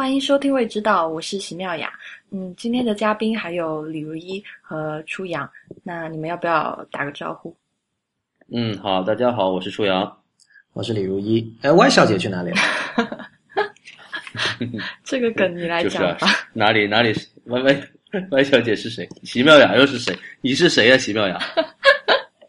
欢迎收听《未知道》，我是席妙雅。嗯，今天的嘉宾还有李如一和初阳，那你们要不要打个招呼？嗯，好，大家好，我是初阳，我是李如一。哎，Y 小姐去哪里了？这个梗你来讲吧。哪里哪里？Y Y Y 小姐是谁？席妙雅又是谁？你是谁呀？席妙雅？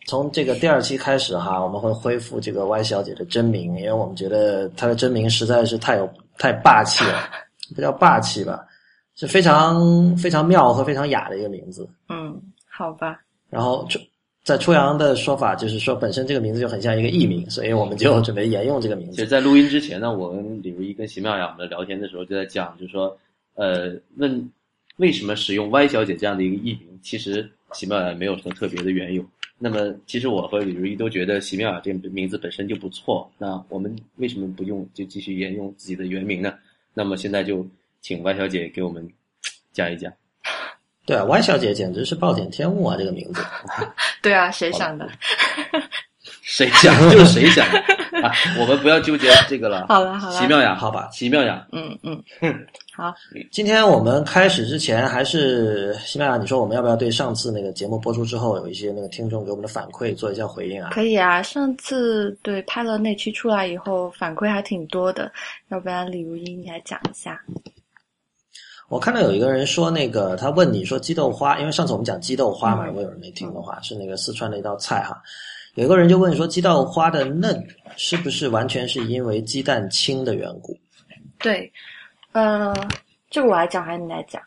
从这个第二期开始哈，我们会恢复这个 Y 小姐的真名，因为我们觉得她的真名实在是太有太霸气了，不叫霸气吧，是非常非常妙和非常雅的一个名字。嗯，好吧。然后初在初阳的说法就是说，本身这个名字就很像一个艺名，所以我们就准备沿用这个名字。其实，在录音之前呢，我跟李如一跟席妙雅我们聊天的时候就在讲，就是说，呃，问为什么使用 Y 小姐这样的一个艺名，其实席妙雅没有什么特别的缘由。那么，其实我和李如一都觉得席妙雅这个名字本身就不错。那我们为什么不用就继续沿用自己的原名呢？那么现在就请 Y 小姐给我们讲一讲。对啊，Y 小姐简直是暴殄天物啊！这个名字。对啊，谁想的？谁想就是谁想啊！我们不要纠结这个了。好了好了，奇妙雅，好吧，席妙雅。嗯嗯，好。今天我们开始之前，还是西班牙，你说我们要不要对上次那个节目播出之后有一些那个听众给我们的反馈做一下回应啊？可以啊，上次对拍了那期出来以后，反馈还挺多的。要不然李如一你来讲一下。我看到有一个人说，那个他问你说鸡豆花，因为上次我们讲鸡豆花嘛，如果有人没听的话，是那个四川的一道菜哈。有个人就问说，鸡豆花的嫩是不是完全是因为鸡蛋清的缘故？对，呃，这个我来讲还是你来讲？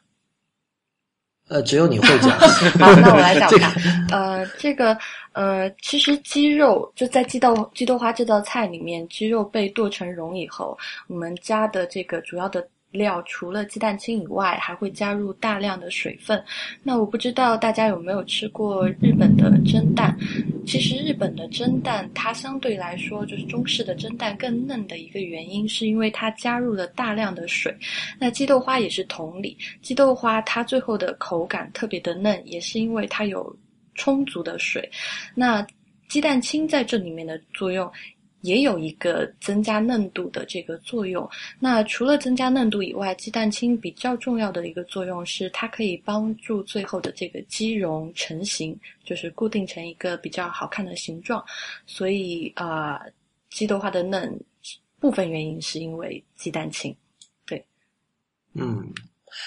呃，只有你会讲。好，那我来讲吧。呃，这个呃，其实鸡肉就在鸡豆鸡豆花这道菜里面，鸡肉被剁成蓉以后，我们加的这个主要的。料除了鸡蛋清以外，还会加入大量的水分。那我不知道大家有没有吃过日本的蒸蛋？其实日本的蒸蛋它相对来说就是中式的蒸蛋更嫩的一个原因，是因为它加入了大量的水。那鸡豆花也是同理，鸡豆花它最后的口感特别的嫩，也是因为它有充足的水。那鸡蛋清在这里面的作用。也有一个增加嫩度的这个作用。那除了增加嫩度以外，鸡蛋清比较重要的一个作用是，它可以帮助最后的这个鸡蓉成型，就是固定成一个比较好看的形状。所以啊，鸡豆花的嫩部分原因是因为鸡蛋清。对，嗯，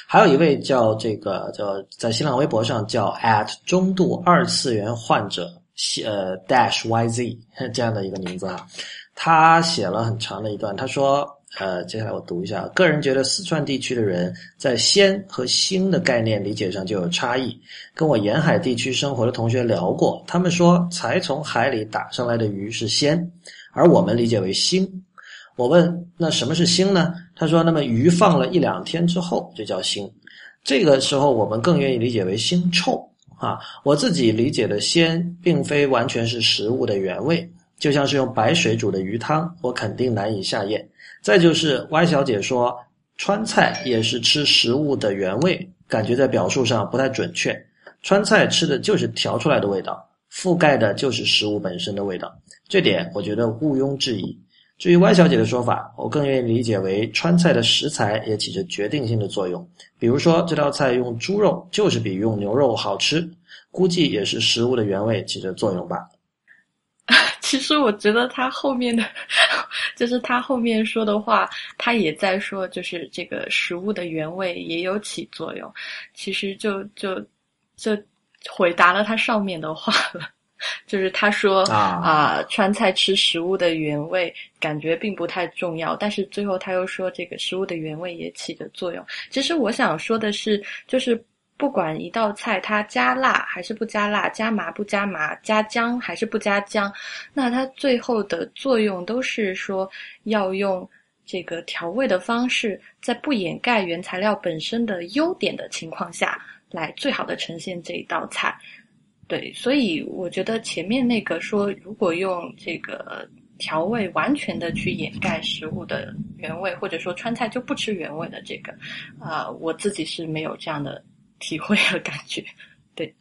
还有一位叫这个叫在新浪微博上叫 at 中度二次元患者。写呃 dash y z 这样的一个名字啊，他写了很长的一段，他说呃，接下来我读一下，个人觉得四川地区的人在鲜和腥的概念理解上就有差异。跟我沿海地区生活的同学聊过，他们说才从海里打上来的鱼是鲜，而我们理解为腥。我问那什么是腥呢？他说那么鱼放了一两天之后就叫腥，这个时候我们更愿意理解为腥臭。啊，我自己理解的鲜，并非完全是食物的原味，就像是用白水煮的鱼汤，我肯定难以下咽。再就是 Y 小姐说川菜也是吃食物的原味，感觉在表述上不太准确。川菜吃的就是调出来的味道，覆盖的就是食物本身的味道，这点我觉得毋庸置疑。至于 Y 小姐的说法，我更愿意理解为川菜的食材也起着决定性的作用。比如说这道菜用猪肉，就是比用牛肉好吃，估计也是食物的原味起着作用吧。其实我觉得他后面的，就是他后面说的话，他也在说，就是这个食物的原味也有起作用。其实就就就回答了他上面的话了。就是他说啊，川菜吃食物的原味感觉并不太重要，但是最后他又说这个食物的原味也起着作用。其实我想说的是，就是不管一道菜它加辣还是不加辣，加麻不加麻，加姜还是不加姜，那它最后的作用都是说要用这个调味的方式，在不掩盖原材料本身的优点的情况下来最好的呈现这一道菜。对，所以我觉得前面那个说，如果用这个调味完全的去掩盖食物的原味，或者说川菜就不吃原味的这个，啊，我自己是没有这样的体会和感觉。对，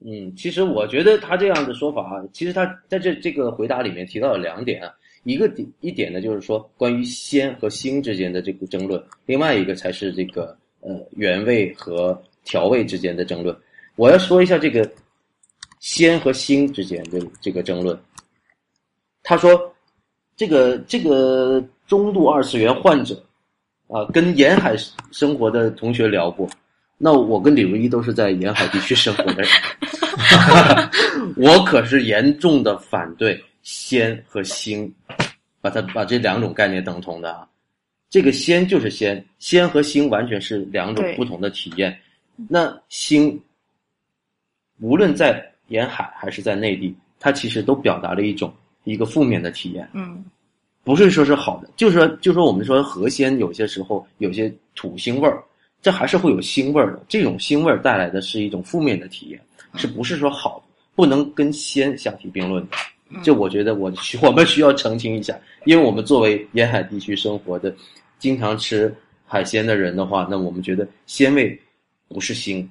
嗯，其实我觉得他这样的说法，其实他在这这个回答里面提到了两点啊。一个点一点呢，就是说关于鲜和腥之间的这个争论，另外一个才是这个呃原味和调味之间的争论。我要说一下这个鲜和星之间的这个争论。他说，这个这个中度二次元患者啊，跟沿海生活的同学聊过。那我跟李如一都是在沿海地区生活的人，我可是严重的反对仙和星，把它把这两种概念等同的啊。这个仙就是仙”，“仙和星完全是两种不同的体验。那星，无论在沿海还是在内地，它其实都表达了一种一个负面的体验。嗯不是说是好的，就是说，就说我们说河鲜有些时候有些土腥味儿，这还是会有腥味儿的。这种腥味儿带来的是一种负面的体验，是不是说好的？不能跟鲜相提并论的。这我觉得我需我们需要澄清一下，因为我们作为沿海地区生活的，经常吃海鲜的人的话，那我们觉得鲜味不是腥。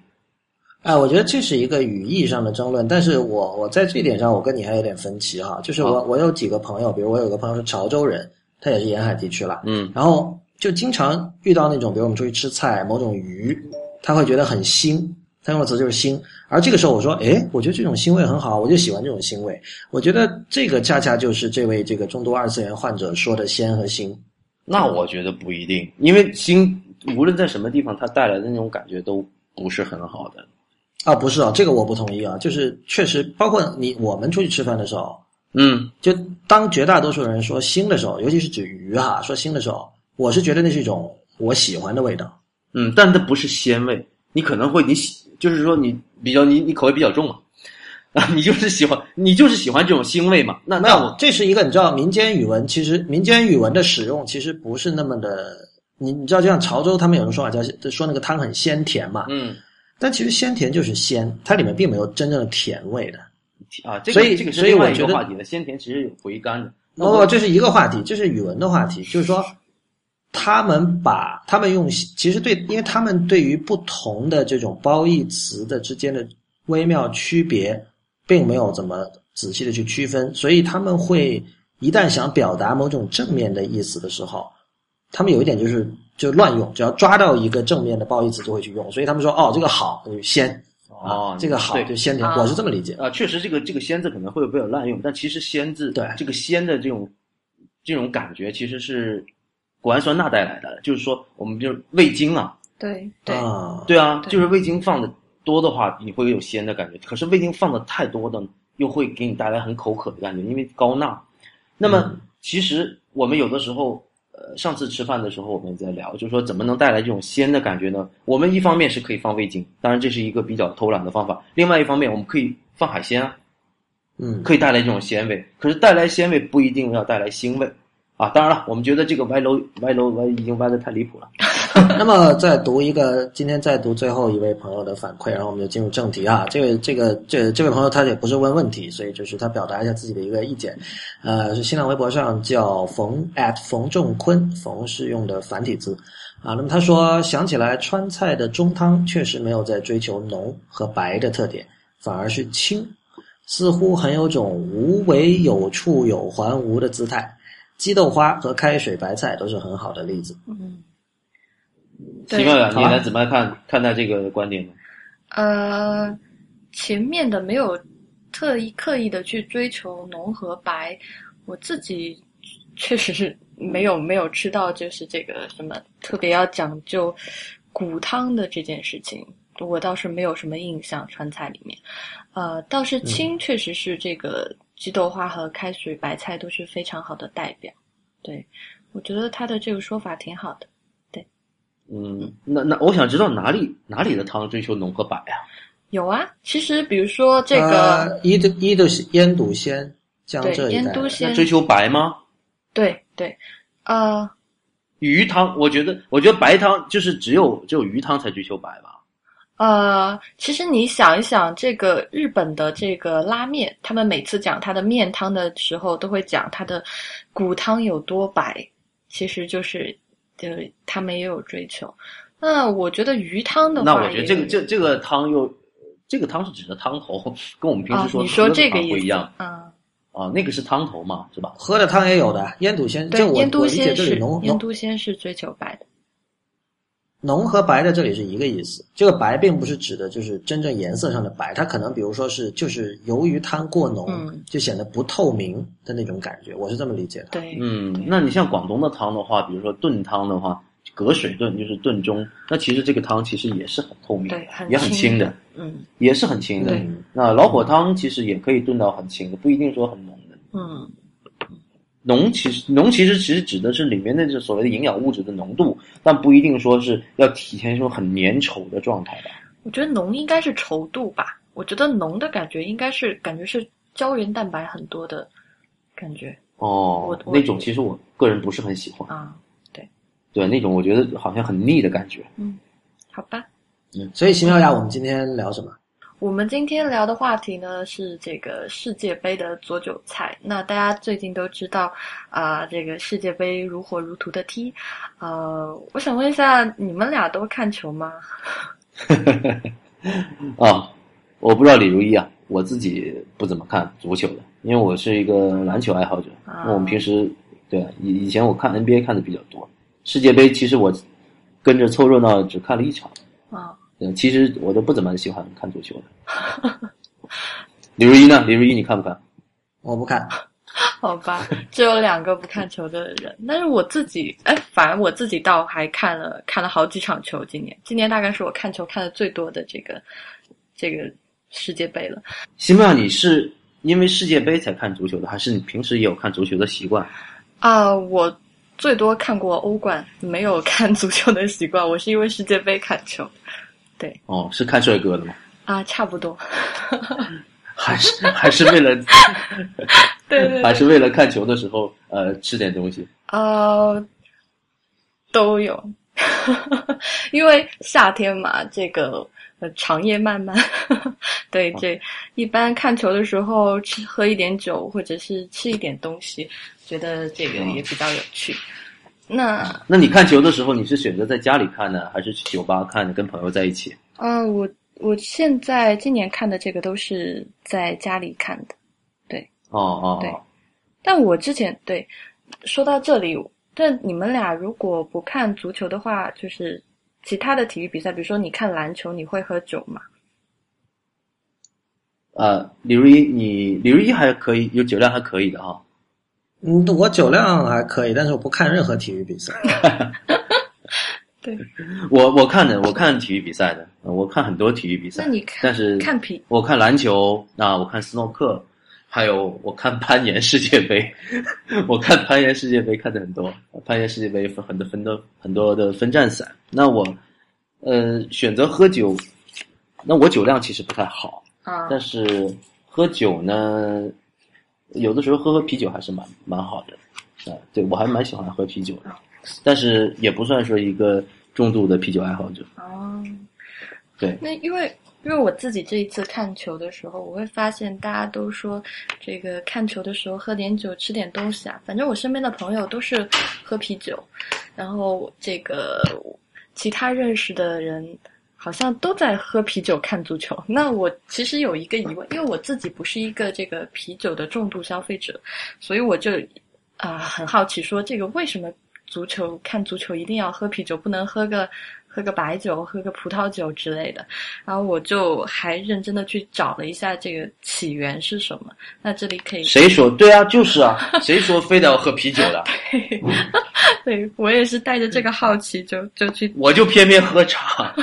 哎，我觉得这是一个语义上的争论，但是我我在这一点上我跟你还有点分歧哈，就是我我有几个朋友，比如我有个朋友是潮州人，他也是沿海地区了，嗯然后就经常遇到那种，比如我们出去吃菜，某种鱼，他会觉得很腥，他用的词就是腥。而这个时候我说，哎，我觉得这种腥味很好，我就喜欢这种腥味。我觉得这个恰恰就是这位这个中度二次元患者说的鲜和腥。那我觉得不一定，因为腥无论在什么地方，它带来的那种感觉都不是很好的。啊，不是啊，这个我不同意啊，就是确实，包括你我们出去吃饭的时候，嗯，就当绝大多数人说腥的时候，尤其是指鱼哈，说腥的时候，我是觉得那是一种我喜欢的味道。嗯，但它不是鲜味，你可能会你喜，就是说你比较你你口味比较重嘛，啊，你就是喜欢你就是喜欢这种腥味嘛。那那我，这是一个你知道民间语文，其实民间语文的使用其实不是那么的，你你知道，就像潮州他们有种说法叫说那个汤很鲜甜嘛，嗯但其实鲜甜就是鲜，它里面并没有真正的甜味的。啊，这所以个这个是另外一所以我觉得个话题了。鲜甜其实有回甘的。哦，这是一个话题，这是语文的话题，就是说，他们把他们用其实对，因为他们对于不同的这种褒义词的之间的微妙区别，并没有怎么仔细的去区分，所以他们会一旦想表达某种正面的意思的时候，他们有一点就是就乱用，只要抓到一个正面的褒义词就会去用，所以他们说哦，这个好那就鲜哦啊，这个好对。就鲜甜，啊。我是这么理解。啊，确实这个这个鲜字可能会被有滥用，但其实鲜字对这个鲜的这种这种感觉其实是谷氨酸钠带来的，就是说我们就是味精啊，对对。啊，对。啊，就是味精放的多的话，你会有鲜的感觉。可是味精放的太多的，又会给你带来很口渴的感觉，因为高钠。那么、嗯。其实我们有的时候，呃，上次吃饭的时候我们也在聊，就是说怎么能带来这种鲜的感觉呢？我们一方面是可以放味精，当然这是一个比较偷懒的方法；另外一方面，我们可以放海鲜啊，嗯，可以带来这种鲜味。可是带来鲜味不一定要带来腥味啊。当然了，我们觉得这个歪楼歪楼歪已经歪的太离谱了。那么再读一个，今天再读最后一位朋友的反馈，然后我们就进入正题啊。这位这个这这位朋友他也不是问问题，所以就是他表达一下自己的一个意见。呃，是新浪微博上叫冯 at 冯仲坤，冯是用的繁体字啊。那么他说想起来川菜的中汤确实没有在追求浓和白的特点，反而是清，似乎很有种无为有处有还无的姿态。鸡豆花和开水白菜都是很好的例子。嗯，对奇妙呀，好啊你能怎么看看待这个观点呢？呃，前面的没有特意刻意的去追求浓和白，我自己确实是没有没有吃到就是这个什么特别要讲究骨汤的这件事情，我倒是没有什么印象。川菜里面，呃，倒是清确实是这个鸡豆花和开水白菜都是非常好的代表。对，我觉得他的这个说法挺好的。嗯，那那我想知道哪里哪里的汤追求浓和白啊？有啊，其实比如说这个。呃、伊的伊的腌笃鲜江对浙一带那追求白吗？对对，呃，鱼汤，我觉得，我觉得白汤就是只有只有鱼汤才追求白吧。呃，其实你想一想，这个日本的这个拉面，他们每次讲它的面汤的时候，都会讲它的骨汤有多白，其实就是，呃，他们也有追求。那我觉得鱼汤的话，那我觉得这个这这个汤又，这个汤是指的汤头，跟我们平啊时，说你说喝不一样。啊，啊，那个是汤头嘛，是吧？喝的汤也有的，腌笃鲜。对这，我腌笃我理解鲜是这里浓浓腌笃鲜是追求白的。浓和白在这里是一个意思。这个白并不是指的就是真正颜色上的白，它可能比如说是就是由于汤过浓，嗯就显得不透明的那种感觉，我是这么理解的。对，嗯，那你像广东的汤的话，比如说炖汤的话，隔水炖就是炖盅，那其实这个汤其实也是很透明，对，很也很清的，嗯也是很清的。那老火汤其实也可以炖到很清的，不一定说很浓的。嗯，浓其实浓其实其实指的是里面的这所谓的营养物质的浓度，但不一定说是要体现出很粘稠的状态吧。我觉得浓应该是稠度吧。我觉得浓的感觉应该是感觉是胶原蛋白很多的感觉哦我，那种其实我个人不是很喜欢，啊。对对那种我觉得好像很腻的感觉。嗯，好吧。嗯所以席妙雅，我们今天聊什么？我们今天聊的话题呢是这个世界杯的左韭菜。那大家最近都知道啊、这个世界杯如火如荼的踢。呃，我想问一下，你们俩都看球吗？啊，我不知道李如一啊，我自己不怎么看足球的，因为我是一个篮球爱好者。啊那我们平时对以以前我看 NBA 看的比较多，世界杯其实我跟着凑热闹只看了一场。啊，嗯，其实我都不怎么喜欢看足球的。李如一呢？李如一你看不看？我不看。好吧，只有两个不看球的人，但是我自己，哎，反而我自己倒还看了看了好几场球。今年，今年大概是我看球看的最多的这个这个世界杯了。西妙，你是因为世界杯才看足球的，还是你平时也有看足球的习惯？啊，我最多看过欧冠，没有看足球的习惯。我是因为世界杯看球。哦，是看帅哥的吗？啊，差不多。还是还是为了 对对还是为了看球的时候呃吃点东西？呃，都有，因为夏天嘛，这个呃长夜漫漫，对，这一般看球的时候吃喝一点酒，或者是吃一点东西，觉得这个也比较有趣。那那你看球的时候，你是选择在家里看呢，还是去酒吧看，跟朋友在一起？啊、我我现在今年看的这个都是在家里看的。对哦哦，对但我之前对说到这里，但你们俩如果不看足球的话，就是其他的体育比赛，比如说你看篮球，你会喝酒吗？呃，李如一，你李如一还可以，有酒量还可以的哈。嗯，我酒量还可以，但是我不看任何体育比赛。对，我我看的，我看体育比赛的，呃我看很多体育比赛。那你看但是看比我看篮球，那我看斯诺克，还有我看攀岩世界杯，我看攀岩世界杯看的很多，攀岩世界杯分很多分的很多的分站赛。那我呃选择喝酒，那我酒量其实不太好，啊但是喝酒呢，有的时候喝喝啤酒还是蛮蛮好的，啊，对我还蛮喜欢喝啤酒的，但是也不算说一个重度的啤酒爱好者。哦，对，那因为因为我自己这一次看球的时候，我会发现大家都说这个看球的时候喝点酒，吃点东西啊。反正我身边的朋友都是喝啤酒，然后这个其他认识的人好像都在喝啤酒看足球。那我其实有一个疑问，因为我自己不是一个这个啤酒的重度消费者，所以我就啊、很好奇，说这个为什么足球看足球一定要喝啤酒，不能喝个喝个白酒、喝个葡萄酒之类的？然后我就还认真的去找了一下这个起源是什么。那这里可以，谁说？对啊，就是啊，谁说非得要喝啤酒的？对我也是带着这个好奇就就去我就偏偏喝茶，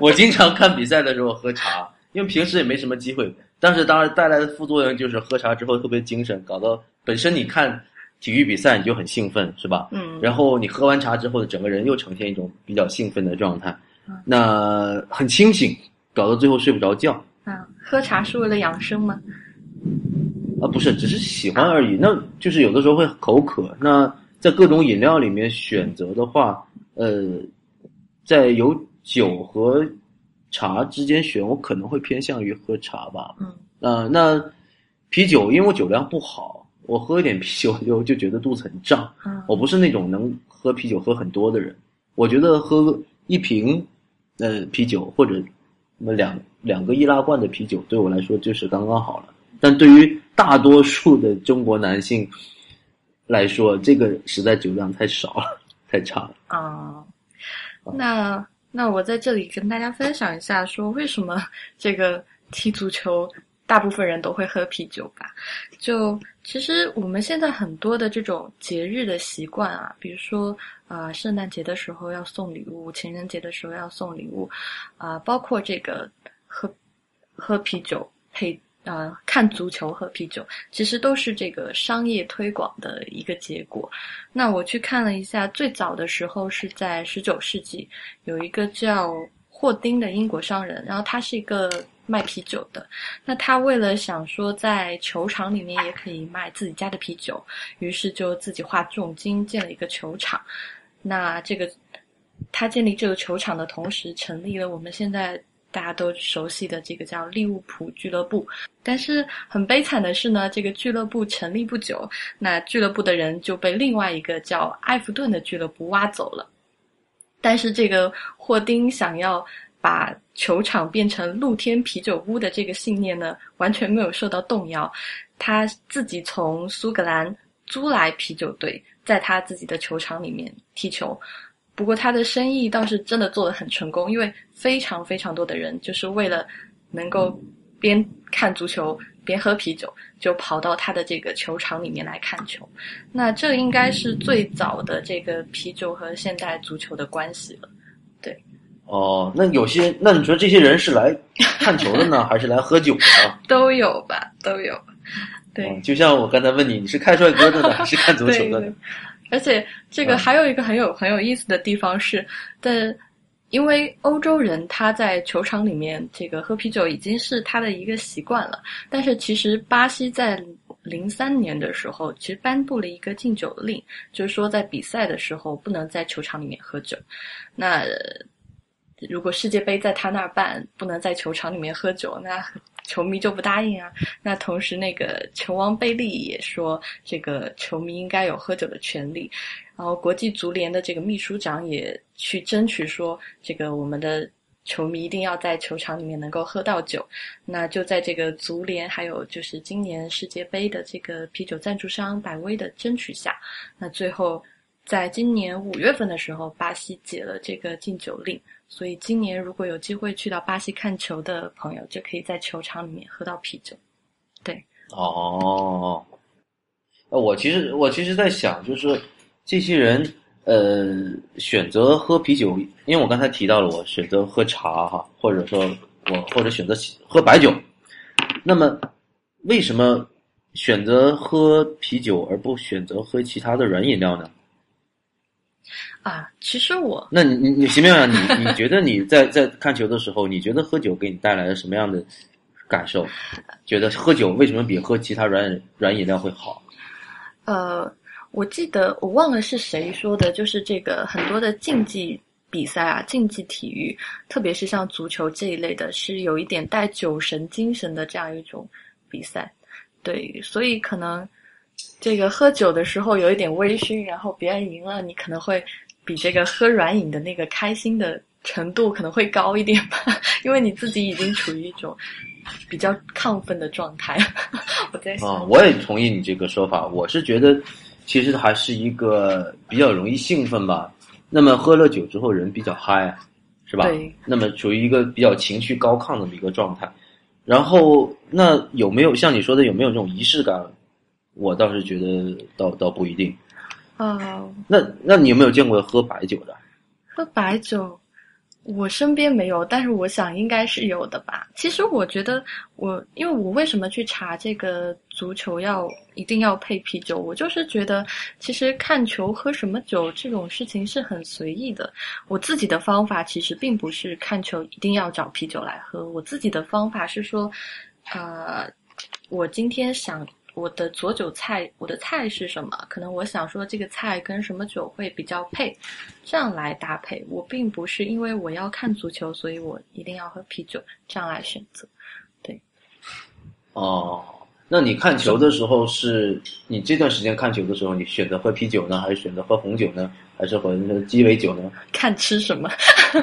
我经常看比赛的时候喝茶，因为平时也没什么机会。但是当然带来的副作用就是喝茶之后特别精神，搞到本身你看体育比赛你就很兴奋，是吧？嗯，然后你喝完茶之后，整个人又呈现一种比较兴奋的状态嗯，那很清醒，搞到最后睡不着觉。啊，喝茶是为了养生吗？啊，不是，只是喜欢而已。那就是有的时候会口渴，那在各种饮料里面选择的话，呃，在有酒和茶之间选，我可能会偏向于喝茶吧。嗯呃，那啤酒，因为我酒量不好，我喝一点啤酒就就觉得肚子很胀。嗯我不是那种能喝啤酒喝很多的人，我觉得喝一瓶呃啤酒或者那么两两个易拉罐的啤酒对我来说就是刚刚好了。但对于大多数的中国男性来说，这个实在酒量太少了，太差了。啊、那那我在这里跟大家分享一下，说为什么这个踢足球，大部分人都会喝啤酒吧？就其实我们现在很多的这种节日的习惯啊，比如说呃圣诞节的时候要送礼物，情人节的时候要送礼物，啊、包括这个喝喝啤酒配呃看足球喝啤酒，其实都是这个商业推广的一个结果。那我去看了一下，最早的时候是在十九世纪，有一个叫霍丁的英国商人，然后他是一个卖啤酒的。那他为了想说在球场里面也可以卖自己家的啤酒，于是就自己花重金建了一个球场。那这个他建立这个球场的同时，成立了我们现在大家都熟悉的这个叫利物浦俱乐部。但是很悲惨的是呢，这个俱乐部成立不久，那俱乐部的人就被另外一个叫埃弗顿的俱乐部挖走了。但是这个霍丁想要把球场变成露天啤酒屋的这个信念呢，完全没有受到动摇。他自己从苏格兰租来啤酒队，在他自己的球场里面踢球。不过他的生意倒是真的做得很成功，因为非常非常多的人就是为了能够边看足球边喝啤酒，就跑到他的这个球场里面来看球。那这应该是最早的这个啤酒和现代足球的关系了。哦，那有些，那你说这些人是来看球的呢，还是来喝酒的呢？都有吧，都有。对，嗯就像我刚才问你，你是看帅哥的呢，还是看足球的对呢？而且这个嗯还有一个很有很有意思的地方是，在因为欧洲人他在球场里面这个喝啤酒已经是他的一个习惯了，但是其实巴西在零三年的时候，其实颁布了一个禁酒令，就是说在比赛的时候不能在球场里面喝酒。那呃如果世界杯在他那儿办，不能在球场里面喝酒，那球迷就不答应啊。那同时，那个球王贝利也说，这个球迷应该有喝酒的权利。然后，国际足联的这个秘书长也去争取说，这个我们的球迷一定要在球场里面能够喝到酒。那就在这个足联还有就是今年世界杯的这个啤酒赞助商百威的争取下，那最后在今年五月份的时候，巴西解了这个禁酒令。所以今年如果有机会去到巴西看球的朋友，就可以在球场里面喝到啤酒。对哦，呃我其实我其实在想，就是这些人呃选择喝啤酒，因为我刚才提到了我选择喝茶哈，或者说我或者选择喝白酒，那么为什么选择喝啤酒而不选择喝其他的软饮料呢？啊，其实我那你你你席妙妙，你你觉得你在在看球的时候，你觉得喝酒给你带来了什么样的感受？觉得喝酒为什么比喝其他软软饮料会好？呃，我记得我忘了是谁说的，就是这个很多的竞技比赛啊，竞技体育，特别是像足球这一类的，是有一点带酒神精神的这样一种比赛。对，所以可能这个喝酒的时候有一点微醺，然后别人赢了，你可能会比这个喝软饮的那个开心的程度可能会高一点吧，因为你自己已经处于一种比较亢奋的状态。我在想，啊，我也同意你这个说法。我是觉得，其实还是一个比较容易兴奋吧。那么喝了酒之后，人比较嗨，是吧？对。那么处于一个比较情绪高亢的一个状态。然后，那有没有像你说的，有没有这种仪式感？我倒是觉得倒倒不一定。啊、那那你有没有见过喝白酒的？喝白酒，我身边没有，但是我想应该是有的吧。其实我觉得我，因为我为什么去查这个足球要一定要配啤酒，我就是觉得其实看球喝什么酒这种事情是很随意的。我自己的方法其实并不是看球一定要找啤酒来喝，我自己的方法是说，呃，我今天想。我的佐酒菜，我的菜是什么？可能我想说这个菜跟什么酒会比较配，这样来搭配。我并不是因为我要看足球，所以我一定要喝啤酒，这样来选择。对哦，那你看球的时候是，你这段时间看球的时候，你选择喝啤酒呢，还是选择喝红酒呢，还是喝那个鸡尾酒呢？看吃什么，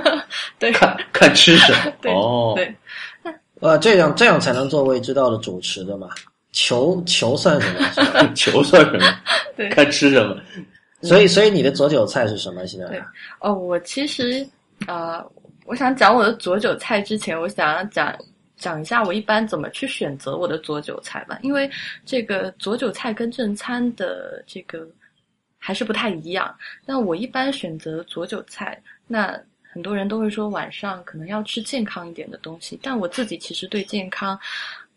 对看看吃什么？对哦，对，呃，这样这样才能做未知道的主持的嘛。球球算什么？球算什么？对看吃什么。所以，所以你的左韭菜是什么？现在对哦，我其实呃，我想讲我的左韭菜之前，我想要讲讲一下我一般怎么去选择我的左韭菜吧，因为这个左韭菜跟正餐的这个还是不太一样。那我一般选择左韭菜，那很多人都会说晚上可能要吃健康一点的东西，但我自己其实对健康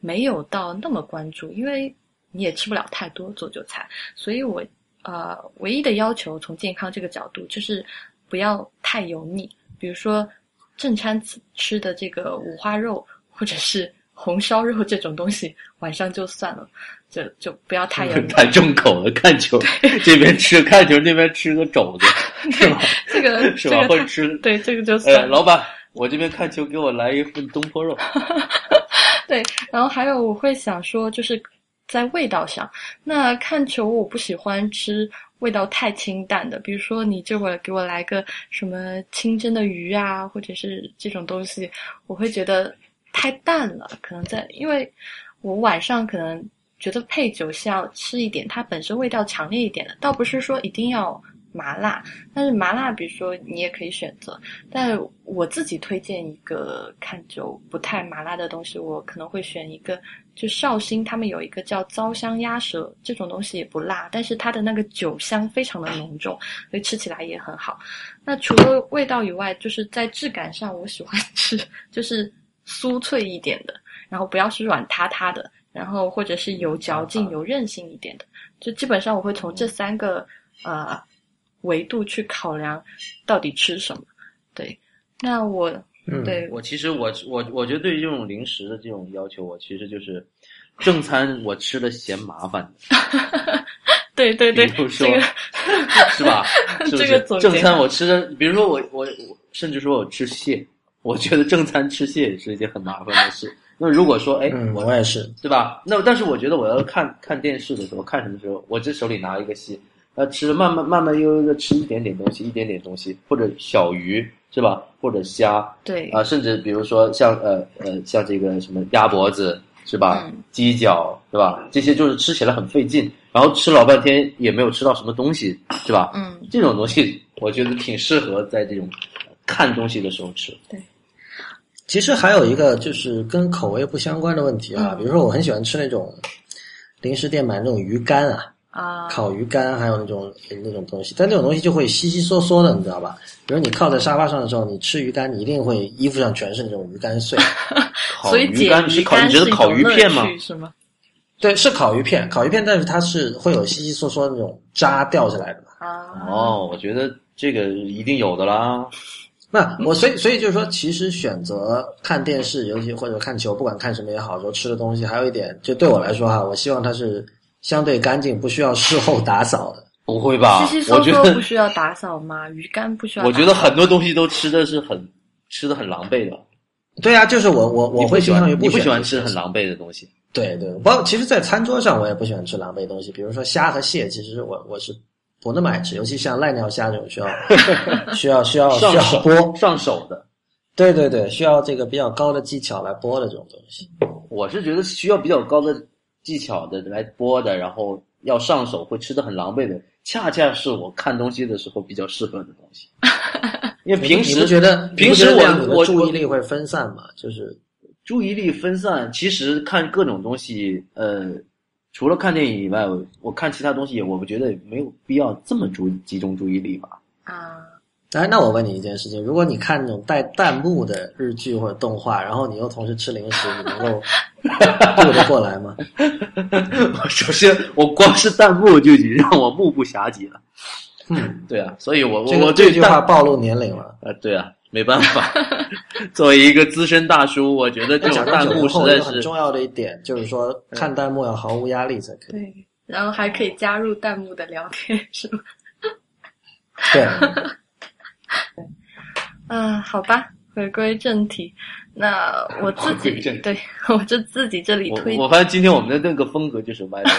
没有到那么关注，因为你也吃不了太多做韭菜，所以我。呃，唯一的要求从健康这个角度就是不要太油腻，比如说正餐吃的这个五花肉或者是红烧肉这种东西，晚上就算了，就就不要太油腻。太重口了，看球这边吃看球那边吃个肘子，是吧？这个 是吧？会吃对这个就呃，算哎。老板，我这边看球，给我来一份东坡肉。对，然后还有我会想说，就是在味道上，那看球我不喜欢吃味道太清淡的，比如说你这会儿给我来个什么清蒸的鱼啊，或者是这种东西，我会觉得太淡了。可能在，因为我晚上可能觉得配酒是要吃一点，它本身味道强烈一点的，倒不是说一定要麻辣，但是麻辣，比如说你也可以选择。但我自己推荐一个看就不太麻辣的东西，我可能会选一个，就绍兴他们有一个叫糟香鸭舌，这种东西也不辣，但是它的那个酒香非常的浓重，所以吃起来也很好。那除了味道以外，就是在质感上，我喜欢吃就是酥脆一点的，然后不要是软塌塌的，然后或者是有嚼劲、有韧性一点的，就基本上我会从这三个呃维度去考量到底吃什么。对，那我嗯对我其实我我我觉得对于这种零食的这种要求，我其实就是正餐我吃的嫌麻烦，对对对，比如说这个 是吧？是不这是个总正餐我吃的，比如说我我我甚至说我吃蟹，我觉得正餐吃蟹也是一件很麻烦的事。那如果说哎，嗯，我我也是，对吧？那但是我觉得我要看看电视的时候，看什么时候，我这手里拿一个蟹，呃，吃慢慢慢慢悠悠的吃一点点东西，一点点东西，或者小鱼是吧？或者虾对啊、甚至比如说像呃呃像这个什么鸭脖子是吧？嗯鸡脚对吧？这些就是吃起来很费劲，然后吃老半天也没有吃到什么东西是吧？嗯这种东西我觉得挺适合在这种看东西的时候吃。对其实还有一个就是跟口味不相关的问题啊，嗯比如说我很喜欢吃那种零食店买那种鱼干啊，啊，烤鱼干，还有那种那种东西，但那种东西就会稀稀嗦嗦的，你知道吧？比如你靠在沙发上的时候，你吃鱼干，你一定会衣服上全是那种鱼干碎。烤 所以鱼干是烤你觉得烤鱼片吗？是吗？对，是烤鱼片，烤鱼片，但是它是会有稀稀嗦嗦那种渣掉下来的嘛。啊，哦，我觉得这个一定有的啦。那我所以所以就是说，其实选择看电视，尤其或者看球，不管看什么也好，说吃的东西，还有一点，就对我来说哈，我希望它是相对干净，不需要事后打扫的。不会吧？我觉得不需要打扫吗？鱼干不需要打扫？我觉得很多东西都吃的是很吃的很狼狈的。对啊，就是我我我会喜会倾向于欢你不喜欢吃很狼狈的东西。对对，包括其实，在餐桌上我也不喜欢吃狼狈东西，比如说虾和蟹，其实我我是不那么爱吃，尤其像濑尿虾这种需要 需要需要需要剥，上手的，对对对，需要这个比较高的技巧来剥的这种东西。我是觉得需要比较高的技巧的来播的，然后要上手会吃的很狼狈的，恰恰是我看东西的时候比较适合的东西。因为平时不觉得平时我我注意力会分散嘛？就是注意力分散，其实看各种东西，呃，除了看电影以外，我我看其他东西，我觉得没有必要这么注集中注意力吧。啊，哎，那我问你一件事情：如果你看那种带弹幕的日剧或者动画，然后你又同时吃零食，你能够 顾得过来吗？首先，我光是弹幕就已经让我目不暇接了。嗯，对啊，所以我这我我这句话暴露年龄了。呃，对啊，没办法，作为一个资深大叔，我觉得这种弹幕实在是很重要的一点就是说，看弹幕要毫无压力才可以。对，然后还可以加入弹幕的聊天，是吗？对，啊，好吧，回归正题，那我自己 对我就自己这里推我发现今天我们的那个风格就是歪的，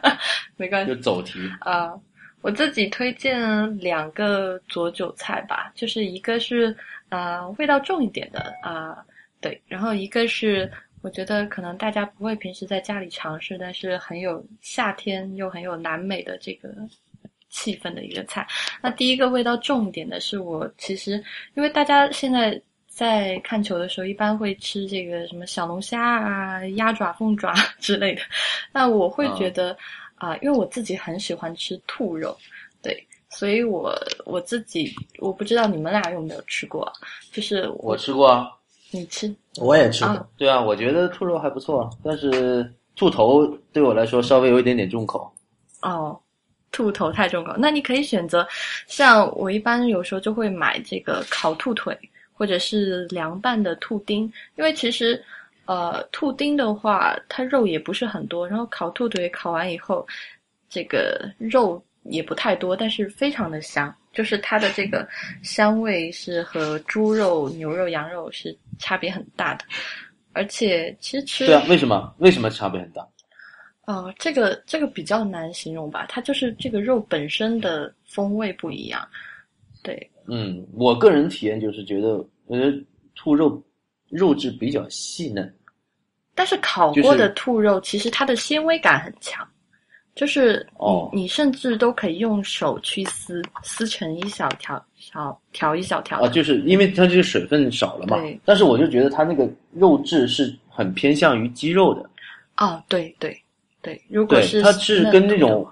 没关系就走题。啊、我自己推荐两个佐酒菜吧，就是一个是呃味道重一点的啊、对，然后一个是我觉得可能大家不会平时在家里尝试，但是很有夏天又很有南美的这个气氛的一个菜。那第一个味道重一点的是我其实，因为大家现在在看球的时候，一般会吃这个什么小龙虾啊、鸭爪、凤爪 之类的。那我会觉得啊、因为我自己很喜欢吃兔肉，对，所以我我自己我不知道你们俩有没有吃过啊，就是我吃过啊，你吃我也吃过。啊对啊，我觉得兔肉还不错，但是兔头对我来说稍微有一点点重口。哦，兔头太重口，那你可以选择，像我一般有时候就会买这个烤兔腿，或者是凉拌的兔丁，因为其实呃兔丁的话，它肉也不是很多，然后烤兔腿烤完以后，这个肉也不太多，但是非常的香，就是它的这个香味是和猪肉、牛肉、羊肉是差别很大的，而且其实吃对啊，为什么？为什么差别很大？哦，这个这个比较难形容吧，它就是这个肉本身的风味不一样。对，嗯，我个人体验就是觉得，我觉得兔肉肉质比较细嫩。但是烤过的兔肉其实它的纤维感很强，就是你、哦你甚至都可以用手去撕，撕成一小条小条一小条啊，的。就是因为它这个水分少了嘛对。但是我就觉得它那个肉质是很偏向于鸡肉的，哦，对对对，如果，是它是跟那种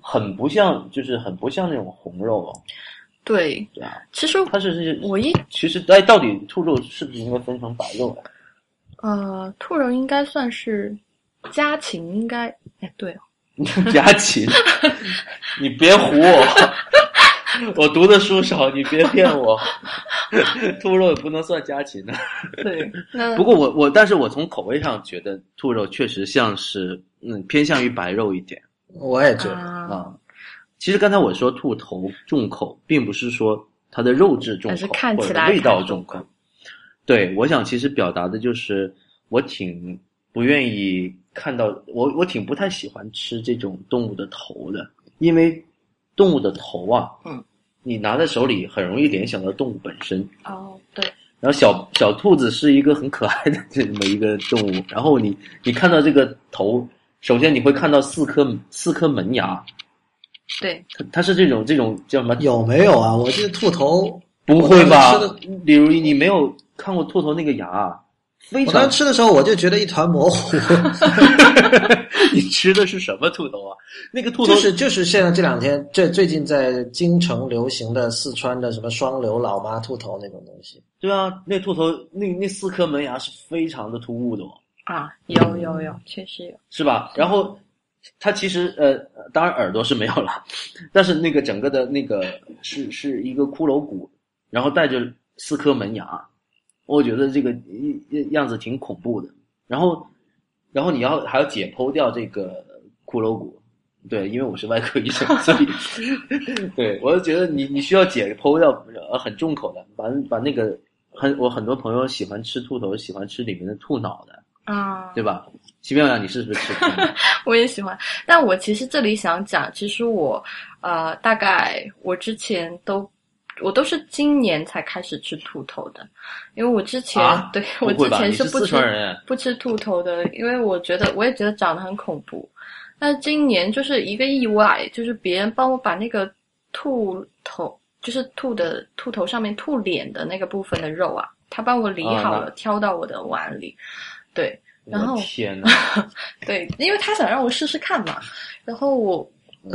很不像，就是很不像那种红肉哦。对，对啊，其实它是是我一其实哎，到底兔肉是不是应该分成白肉啊？呃兔肉应该算是家禽，应该哎对哦，家禽，你别唬我，我读的书少，你别骗我。兔肉也不能算家禽呢。对，不过我我，但是我从口味上觉得兔肉确实像是嗯偏向于白肉一点我也觉得，啊，啊。其实刚才我说兔头重口，并不是说它的肉质重口，看起来或者味道重口。对，我想其实表达的就是我挺不愿意看到我我挺不太喜欢吃这种动物的头的，因为动物的头啊，嗯，你拿在手里很容易联想到动物本身。哦对，然后小小兔子是一个很可爱的这么一个动物，然后你你看到这个头，首先你会看到四颗四颗门牙，对，它它是这种这种叫什么？有没有啊？我记得兔头，不会吧我当时吃？李如一，你没有看过兔头那个牙，我当常时吃的时候我就觉得一团模糊，你吃的是什么兔头啊？那个兔头就是就是现在这两天这最近在京城流行的四川的什么双流老妈兔头那种东西，对啊，那兔头那那四颗门牙是非常的突兀的、哦，啊，有有有，确实有。是吧？然后它其实呃，当然耳朵是没有了，但是那个整个的那个是是一个骷髅骨，然后带着四颗门牙，我觉得这个一样子挺恐怖的。然后，然后你要还要解剖掉这个骷髅骨，对，因为我是外科医生，所以 对我就觉得你你需要解剖掉呃很重口的，把把那个很我很多朋友喜欢吃兔头，喜欢吃里面的兔脑的，啊，对吧？奇妙呀，你是不是吃？我也喜欢。但我其实这里想讲，其实我呃，大概我之前都我都是今年才开始吃兔头的，因为我之前、啊对我之前是不吃不吃兔头的，因为我觉得我也觉得长得很恐怖。但是今年就是一个意外，就是别人帮我把那个兔头，就是兔的兔头上面兔脸的那个部分的肉啊，他帮我理好了，挑到我的碗里。对，然后天 哪！对，因为他想让我试试看嘛，然后我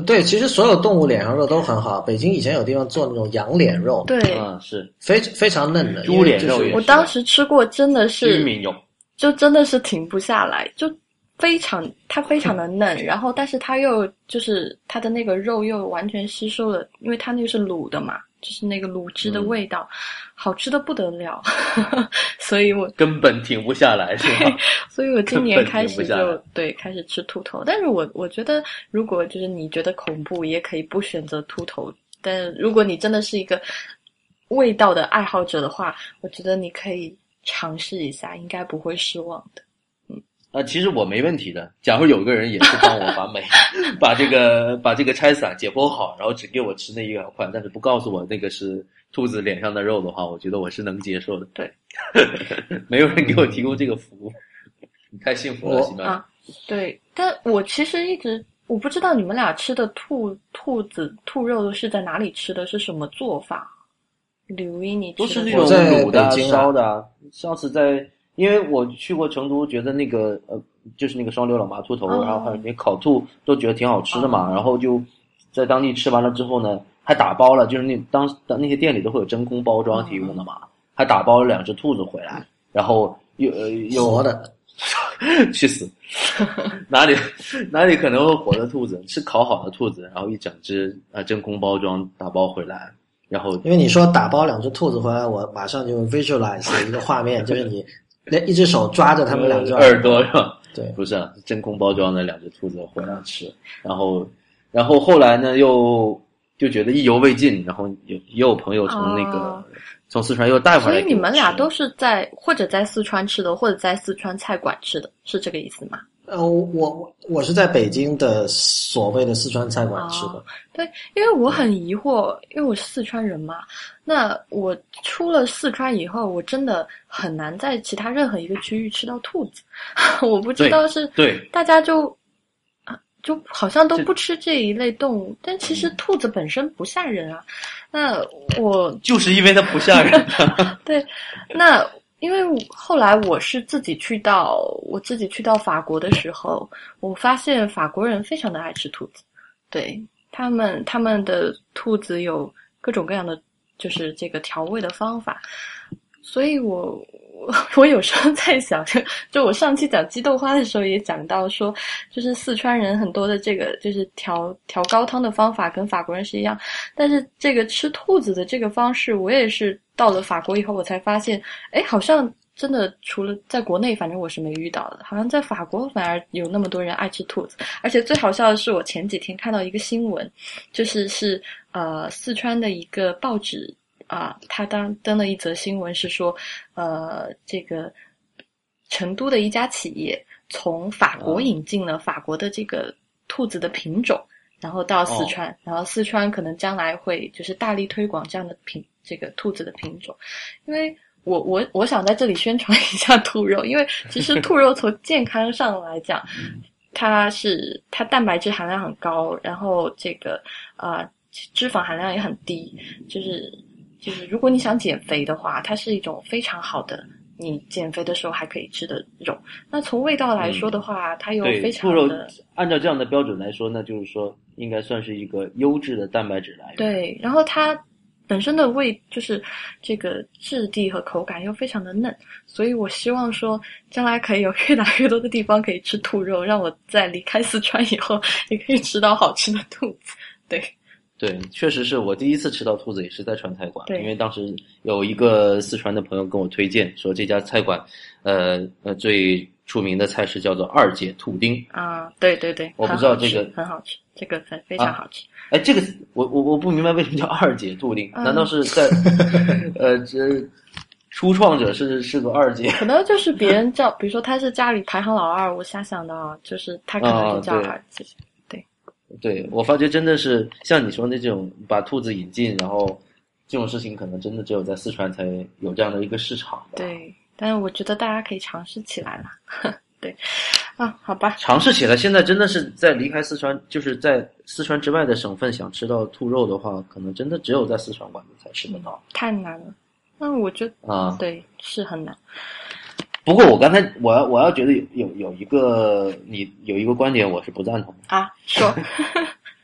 对，其实所有动物脸上肉都很好。北京以前有地方做那种羊脸肉，对、嗯，是非非常嫩的。猪脸肉我当时吃过，真的居是就真的是停不下来，就非常它非常的嫩，然后但是它又就是它的那个肉又完全吸收了，因为它那个是卤的嘛，就是那个卤汁的嗯味道，好吃的不得了，所以我根本停不下来，是吧？所以我今年开始就对开始吃兔头，但是我我觉得如果就是你觉得恐怖，也可以不选择兔头，但如果你真的是一个味道的爱好者的话，我觉得你可以尝试一下，应该不会失望的。啊，其实我没问题的。假如有一个人也是帮我把每 把这个把这个拆散解剖好，然后只给我吃那一小块，但是不告诉我那个是兔子脸上的肉的话，我觉得我是能接受的。对，没有人给我提供这个服务。你太幸福了，我西班牙。啊，对，但我其实一直我不知道你们俩吃的兔兔子兔肉是在哪里吃的，是什么做法？刘一，你吃的都是那种卤的烧的啊。上次在，因为我去过成都，觉得那个呃，就是那个双流老妈兔头，哦然后还有那烤兔，都觉得挺好吃的嘛。哦然后就在当地吃完了之后呢，还打包了，就是那当当那些店里都会有真空包装提供的嘛，还打包了两只兔子回来，然后又呃又活的，去死！哪里哪里可能会活的兔子？是烤好的兔子，然后一整只呃真空包装打包回来，然后因为你说打包两只兔子回来，我马上就 visualize 一个画面，就是你那一只手抓着他们两只耳朵是吧？对，不是啊，真空包装的两只兔子回来吃，然后然后后来呢又就觉得意犹未尽，然后有也有朋友从那个、哦从四川又带回来所以你们俩都是在或者在四川吃的，或者在四川菜馆吃的，是这个意思吗？呃，我我我是在北京的所谓的四川菜馆吃的哦，对，因为我很疑惑，因为我是四川人嘛，那我出了四川以后，我真的很难在其他任何一个区域吃到兔子。我不知道是对大家就啊，就好像都不吃这一类动物，但其实兔子本身不吓人啊。那我就是因为它不吓人。对，那因为后来我是自己去到我自己去到法国的时候，我发现法国人非常的爱吃兔子，对他们他们的兔子有各种各样的就是这个调味的方法，所以我我 我有时候在想，就就我上期讲鸡豆花的时候也讲到说，就是四川人很多的这个就是调调高汤的方法跟法国人是一样，但是这个吃兔子的这个方式，我也是到了法国以后我才发现，哎，好像真的除了在国内，反正我是没遇到的，好像在法国反而有那么多人爱吃兔子，而且最好笑的是，我前几天看到一个新闻，就是是呃四川的一个报纸。啊，他当登了一则新闻，是说，呃，这个成都的一家企业从法国引进了法国的这个兔子的品种，然后到四川，然后四川可能将来会就是大力推广这样的品这个兔子的品种，因为我我我想在这里宣传一下兔肉，因为其实兔肉从健康上来讲，它是它蛋白质含量很高，然后这个啊、呃、脂肪含量也很低，就是。就是如果你想减肥的话，它是一种非常好的，你减肥的时候还可以吃的肉。那从味道来说的话，它又非常兔肉按照这样的标准来说，那就是说应该算是一个优质的蛋白质来源。对，然后它本身的味就是这个质地和口感又非常的嫩，所以我希望说将来可以有越来越多的地方可以吃兔肉，让我在离开四川以后也可以吃到好吃的兔子。对，对，确实是我第一次吃到兔子，也是在川菜馆，对因为当时有一个四川的朋友跟我推荐说这家菜馆，呃呃最出名的菜式叫做二姐兔丁。啊，对对对，我不知道这个很好吃，这个非非常啊好吃。哎，这个我我我不明白为什么叫二姐兔丁？嗯难道是在 呃这初创者是是个二姐？可能就是别人叫，比如说他是家里排行老二，我瞎想的啊，就是他可能就叫二姐。对我发觉真的是像你说的这种把兔子引进，然后这种事情可能真的只有在四川才有这样的一个市场吧。对，但是我觉得大家可以尝试起来了。对，啊，好吧，尝试起来，现在真的是在离开四川，就是在四川之外的省份，想吃到兔肉的话，可能真的只有在四川馆子才吃得到太难了。那我觉得啊。对是很难。不过我刚才我要我要觉得有有有一个你有一个观点我是不赞同的啊，说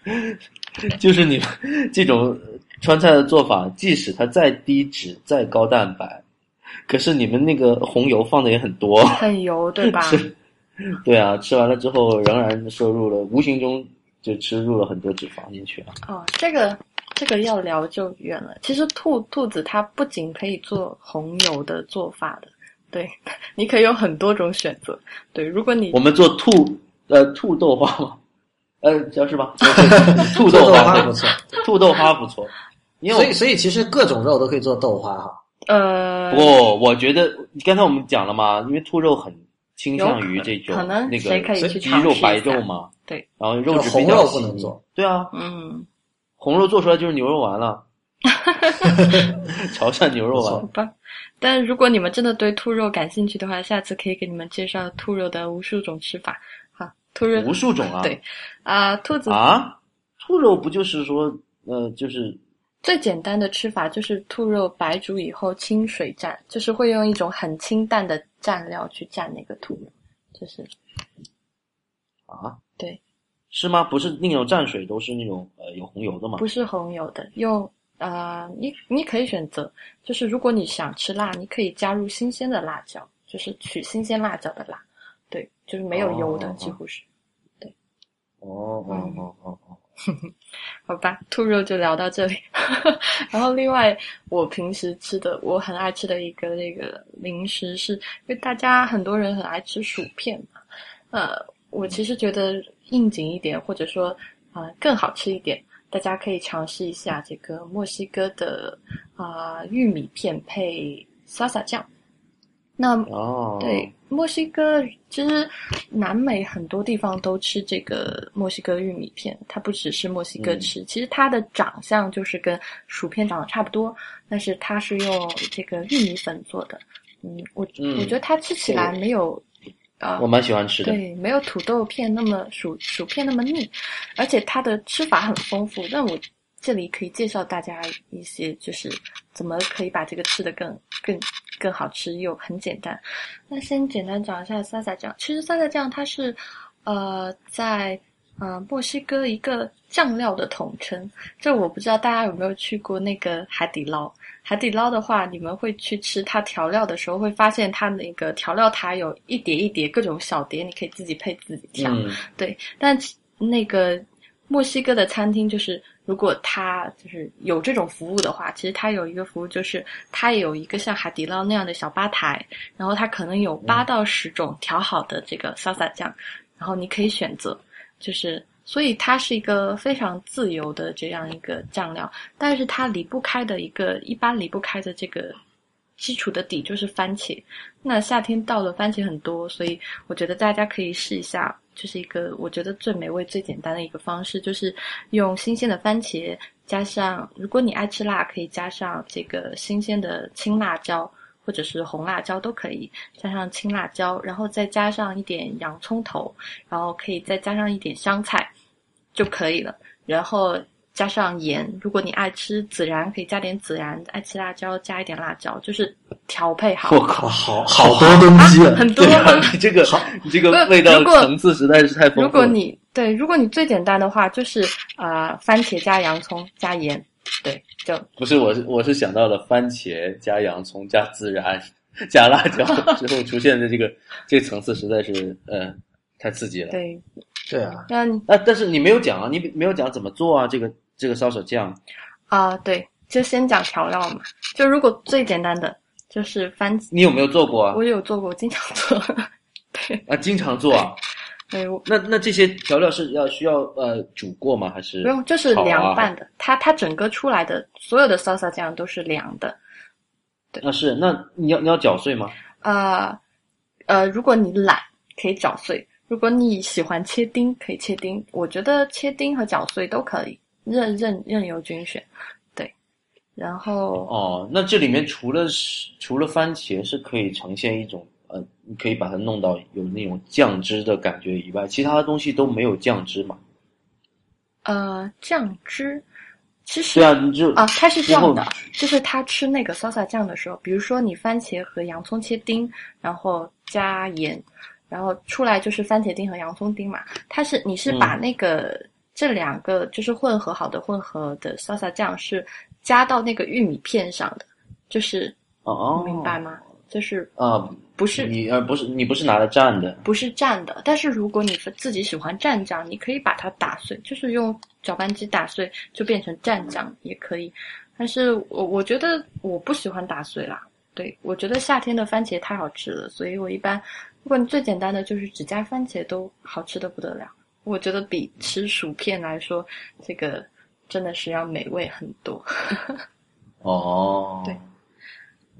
的，就是你们这种川菜的做法，即使它再低脂再高蛋白，可是你们那个红油放的也很多，很油，对吧？是，对啊，吃完了之后仍然摄入了，无形中就吃入了很多脂肪进去啊。哦，这个这个要聊就远了。其实兔兔子它不仅可以做红油的做法的，对，你可以有很多种选择。对，如果你我们做兔呃兔豆花嘛，呃叫是吧？兔豆豆花花不错，兔豆花不错，因为所以所以其实各种肉都可以做豆花哈。呃，不过我觉得刚才我们讲了嘛，因为兔肉很倾向于这种可能那个鸡肉白肉嘛，对，然后肉质比较细腻不能做，对啊，嗯，红肉做出来就是牛肉丸了，潮汕牛肉丸好吧，但如果你们真的对兔肉感兴趣的话，下次可以给你们介绍兔肉的无数种吃法。好，兔肉无数种啊，对啊、兔子啊，兔肉不就是说呃，就是最简单的吃法就是兔肉白煮以后清水蘸，就是会用一种很清淡的蘸料去蘸那个兔肉，就是啊，对，是吗？不是那种蘸水都是那种呃有红油的吗？不是红油的，用呃，你你可以选择，就是如果你想吃辣，你可以加入新鲜的辣椒，就是取新鲜辣椒的辣，对，就是没有油的，哦几乎是。对哦哦哦哦哦，好吧，兔肉就聊到这里。然后另外，我平时吃的，我很爱吃的一个那个零食是，因为大家很多人很爱吃薯片嘛，呃，我其实觉得应景一点，或者说啊、呃更好吃一点，大家可以尝试一下这个墨西哥的啊、玉米片配 salsa 酱。那哦，对，墨西哥其实南美很多地方都吃这个墨西哥玉米片，它不只是墨西哥嗯吃，其实它的长相就是跟薯片长得差不多，但是它是用这个玉米粉做的。嗯，我、嗯我觉得它吃起来没有啊、我蛮喜欢吃的。对，没有土豆片那么薯薯片那么腻，而且它的吃法很丰富。那我这里可以介绍大家一些，就是怎么可以把这个吃的更更更好吃又很简单。那先简单讲一下萨萨酱。其实萨萨酱它是呃在呃墨西哥一个酱料的统称。这我不知道大家有没有去过那个海底捞。海底捞的话，你们会去吃它调料的时候，会发现它那个调料台有一碟一碟各种小碟，你可以自己配自己调。嗯对，但其那个墨西哥的餐厅就是，如果它就是有这种服务的话，其实它有一个服务就是它有一个像海底捞那样的小吧台，然后它可能有八到十种调好的这个 salsa 酱，然后你可以选择，就是。所以它是一个非常自由的这样一个酱料，但是它离不开的一个一般离不开的这个基础的底就是番茄。那夏天到了，番茄很多，所以我觉得大家可以试一下，就是一个我觉得最美味、最简单的一个方式，就是用新鲜的番茄，加上如果你爱吃辣，可以加上这个新鲜的青辣椒或者是红辣椒都可以，加上青辣椒，然后再加上一点洋葱头，然后可以再加上一点香菜就可以了，然后。加上盐，如果你爱吃孜然，可以加点孜然；爱吃辣椒，加一点辣椒，就是调配好。我靠，，好好多东西啊！很多啊，你这个你这个味道层次实在是太丰富了。如果你对，如果你最简单的话，就是啊、呃番茄加洋葱加盐，对，就不是我是我是想到了番茄加洋葱加孜然加辣椒之后出现的这个这个层次实在是呃太刺激了。对。对啊，那你啊，但是你没有讲啊，你没有讲怎么做啊？这个这个烧手酱啊、对，就先讲调料嘛。就如果最简单的就是番茄，你有没有做过啊我？有做过，我经常做。对啊，经常做啊。对，我那那这些调料是要需要呃煮过吗？还是不用，就是凉拌的。它它整个出来的所有的 salsa 酱都是凉的。对，那是那你要你要搅碎吗？啊呃，如果你懒，可以搅碎；如果你喜欢切丁，可以切丁。我觉得切丁和搅碎都可以，任任任由君选。对，然后哦，那这里面除了是除了番茄是可以呈现一种呃，你可以把它弄到有那种酱汁的感觉以外，其他的东西都没有酱汁嘛？呃酱汁，其实对啊，你就啊，它是这样的，就是他吃那个 salsa 酱的时候，比如说你番茄和洋葱切丁，然后加盐，然后出来就是番茄丁和洋葱丁嘛。它是你是把嗯那个、这两个就是混合好的混合的 salsa 酱是加到那个玉米片上的，就是哦，明白吗？就是啊，不是你呃不是你不是拿来蘸的不是蘸的，但是如果你自己喜欢蘸酱，你可以把它打碎，就是用搅拌机打碎，就变成蘸酱也可以。但是我我觉得我不喜欢打碎啦，对我觉得夏天的番茄太好吃了，所以我一般如果你最简单的就是只加番茄都好吃的不得了。我觉得比吃薯片来说，这个真的是要美味很多。哦，对，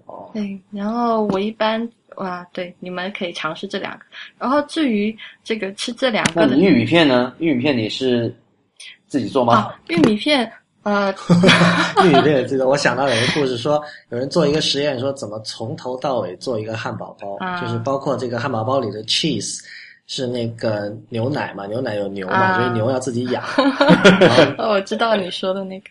哦，对，然后我一般哇，对，你们可以尝试这两个。然后至于这个吃这两个的那你玉米片呢？玉米片你是自己做吗？啊，玉米片，呃，玉米片这个，我想到有一个故事说，有人做一个实验，说怎么从头到尾做一个汉堡包，啊就是包括这个汉堡包里的 cheese 是那个牛奶嘛，牛奶有牛嘛，啊所以牛要自己养。哦，我知道你说的那个，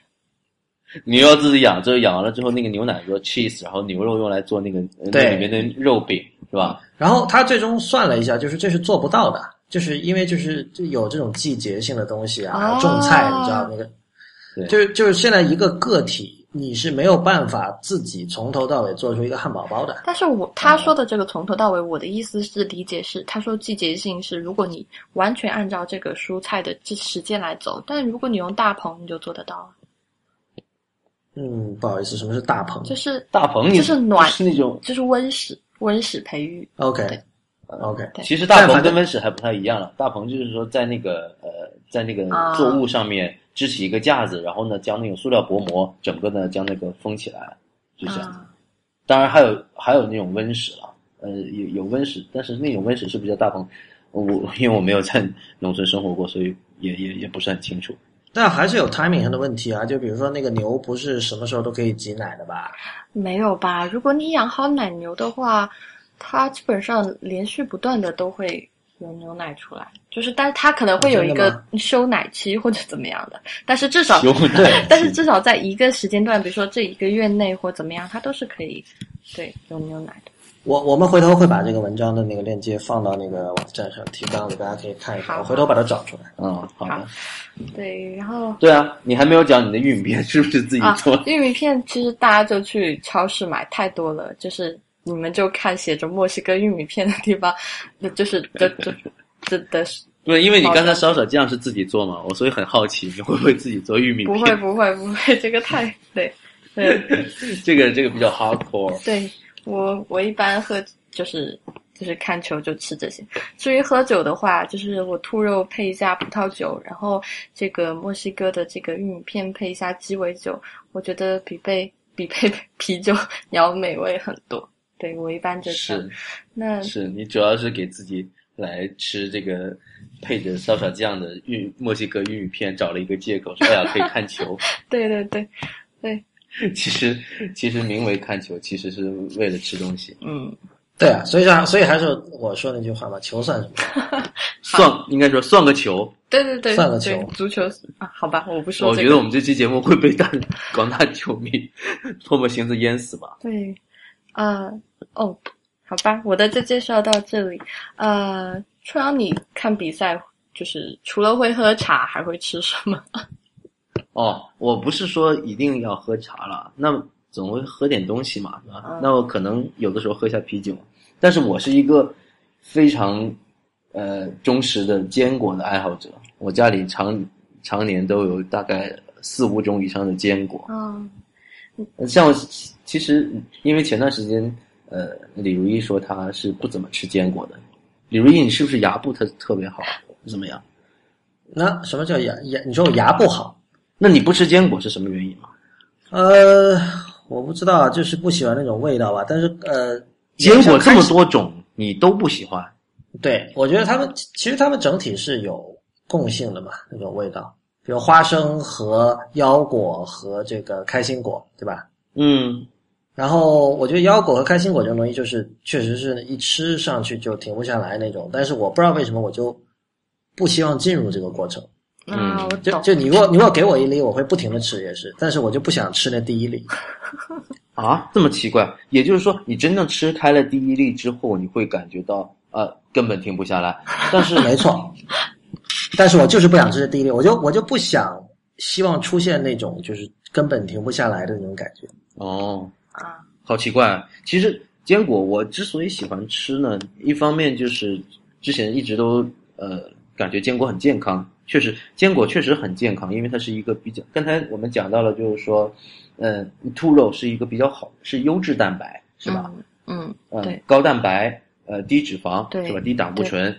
你要自己养，之后养完了之后，那个牛奶做 cheese，然后牛肉用来做那个里面的肉饼，是吧？然后他最终算了一下，就是这是做不到的，就是因为就是就有这种季节性的东西啊，还有种菜，哦你知道那个，对就是就是现在一个个体，你是没有办法自己从头到尾做出一个汉堡包的。但是我他说的这个从头到尾，我的意思是理解是，他说季节性是，如果你完全按照这个蔬菜的这时间来走，但如果你用大棚，你就做得到了，嗯，不好意思，什么是大棚就是大棚你就是暖是那种，就是温室温室培育，？OK 对 OK，对其实大棚跟温室还不太一样了。大棚就是说在那个呃，在那个啊作物上面支起一个架子，然后呢将那种塑料薄膜整个呢将那个封起来，就这样。啊，当然还有还有那种温室了，呃，有有温室，但是那种温室是不是叫大棚。我因为我没有在农村生活过，所以也也也不是很清楚。但还是有 timing 上的问题啊，就比如说那个牛不是什么时候都可以挤奶的吧？没有吧？如果你养好奶牛的话，它基本上连续不断的都会有牛奶出来，就是但是它可能会有一个休奶期或者怎么样的，但是至少对，但是至少在一个时间段，比如说这一个月内或怎么样，它都是可以对有牛奶的。我我们回头会把这个文章的那个链接放到那个网站上提纲里，大家可以看一看。我回头把它找出来。嗯，好的。对，然后对啊，你还没有讲你的玉米片是不是自己啊做？，玉米片其实大家就去超市买太多了，就是你们就看写着墨西哥玉米片的地方，那就是 这这这的是 对，因为你刚才烧手酱是自己做嘛，我所以很好奇你会不会自己做玉米片？不会不会不会，这个太对对 这个这个比较 hardcore。对，我我一般喝就是就是看球就吃这些。至于喝酒的话，就是我兔肉配一下葡萄酒，然后这个墨西哥的这个玉米片配一下鸡尾酒，我觉得比配比配啤酒 要美味很多。对我一般就是那是，你主要是给自己来吃这个配着烧烤酱的玉墨西哥玉米片找了一个借口，说哎呀可以看球。对对对对，其实其实名为看球，其实是为了吃东西。嗯，对啊，所以说所以还是我说那句话嘛，球算什么？算应该说算个球。对对对，算个球足球啊，好吧，我不说我这个。觉得我们这期节目会被大广大球迷唾沫星子淹死吧。对，呃，哦，好吧，我的就介绍到这里。呃，初阳，你看比赛就是除了会喝茶，还会吃什么？哦，我不是说一定要喝茶了，那总会喝点东西嘛，是吧？嗯那我可能有的时候喝一下啤酒，但是我是一个非常呃忠实的坚果的爱好者，我家里常常年都有大概四五种以上的坚果。嗯像我其实因为前段时间呃李如意说他是不怎么吃坚果的，李如意你是不是牙不特特别好？怎么样？那什么叫牙牙？你说我牙不好？那你不吃坚果是什么原因吗？呃，我不知道啊，就是不喜欢那种味道吧。但是呃，坚果这么多种，你都不喜欢？对，我觉得他们其实他们整体是有共性的嘛，那种味道，比如花生和腰果和这个开心果，对吧？嗯，然后我觉得腰果和开心果这种东西，就是确实是一吃上去就停不下来那种。但是我不知道为什么我就不希望进入这个过程。啊，我懂。就就你如果你如果给我一粒，我会不停的吃也是，但是我就不想吃那第一粒。啊，这么奇怪？也就是说，你真正吃开了第一粒之后，你会感觉到呃根本停不下来。但是没错，但是我就是不想吃第一粒，我就我就不想希望出现那种就是根本停不下来的那种感觉。哦，啊，好奇怪啊！其实坚果我之所以喜欢吃呢，一方面就是之前一直都呃感觉坚果很健康，确实坚果确实很健康，因为它是一个比较刚才我们讲到了，就是说，嗯、兔肉是一个比较好是优质蛋白，是吧？嗯？嗯，嗯，对，高蛋白，呃，低脂肪，对是吧？低胆固醇，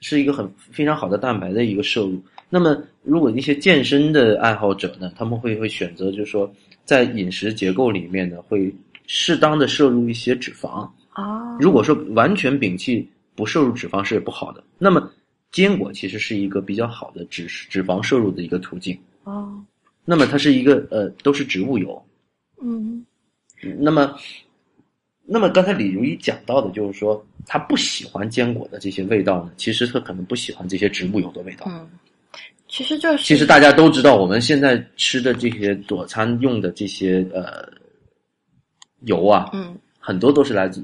是一个很非常好的蛋白的一个摄入。那么，如果一些健身的爱好者呢，他们会会选择，就是说，在饮食结构里面呢，会适当的摄入一些脂肪。啊，如果说完全摒弃不摄入脂肪是不好的，那么坚果其实是一个比较好的脂脂肪摄入的一个途径。哦，那么它是一个呃都是植物油。嗯那么，那么刚才李如一讲到的就是说，他不喜欢坚果的这些味道呢，其实他可能不喜欢这些植物油的味道。嗯，其实就是其实大家都知道，我们现在吃的这些佐餐用的这些呃油啊，嗯很多都是来自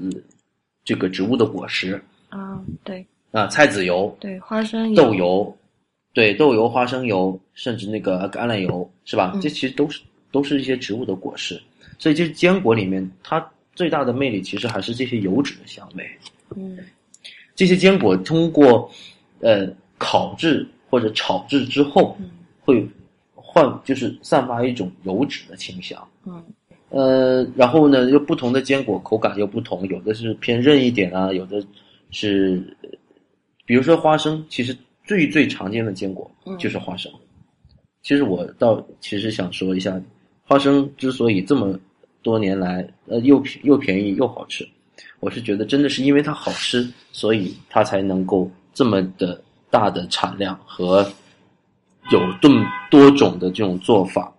这个植物的果实啊，对啊，菜籽油、对，花生豆油，对豆油、花生油，甚至那个橄榄油，是吧？嗯这其实都是都是一些植物的果实，所以就是坚果里面它最大的魅力其实还是这些油脂的香味。嗯这些坚果通过呃烤制或者炒制之后，嗯会换就是散发一种油脂的清香。嗯呃，然后呢，又不同的坚果口感又不同，有的是偏韧一点啊，有的是，比如说花生，其实最最常见的坚果嗯就是花生。其实我倒其实想说一下，花生之所以这么多年来呃又便又便宜又好吃，我是觉得真的是因为它好吃，所以它才能够这么的大的产量和有这么多种的这种做法。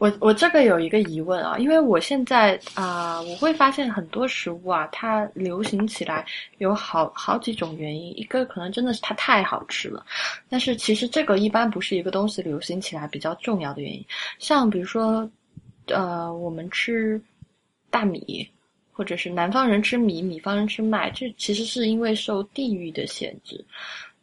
我我这个有一个疑问啊，因为我现在啊、我会发现很多食物啊，它流行起来有好好几种原因，一个可能真的是它太好吃了，但是其实这个一般不是一个东西流行起来比较重要的原因，像比如说，呃，我们吃大米，或者是南方人吃米，米方人吃麦，这其实是因为受地域的限制，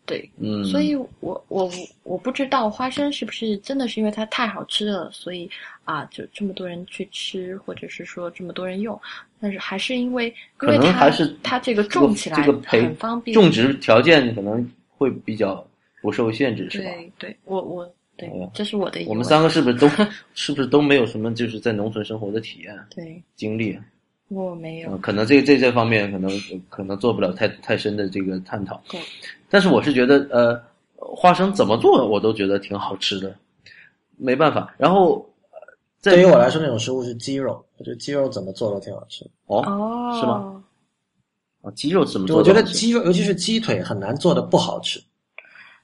对，嗯，所以我我我不知道花生是不是真的是因为它太好吃了，所以啊就这么多人去吃，或者是说这么多人用，但是还是因为因可为它能还是它这个种起来很方便，种植条件可能会比较不受限制，是吧？对对，我我对哎，这是我的。我们三个是不是都 是不是都没有什么就是在农村生活的体验对经历？我没有嗯，，可能这这这方面可能可能做不了太太深的这个探讨。对，但是我是觉得呃，花生怎么做我都觉得挺好吃的，没办法。然后呃对于我来说，那种食物是鸡肉，我觉得鸡肉怎么做都挺好吃。哦哦，是吗？啊，鸡肉怎么做我觉？得鸡肉，尤其是鸡腿，很难做的不好吃。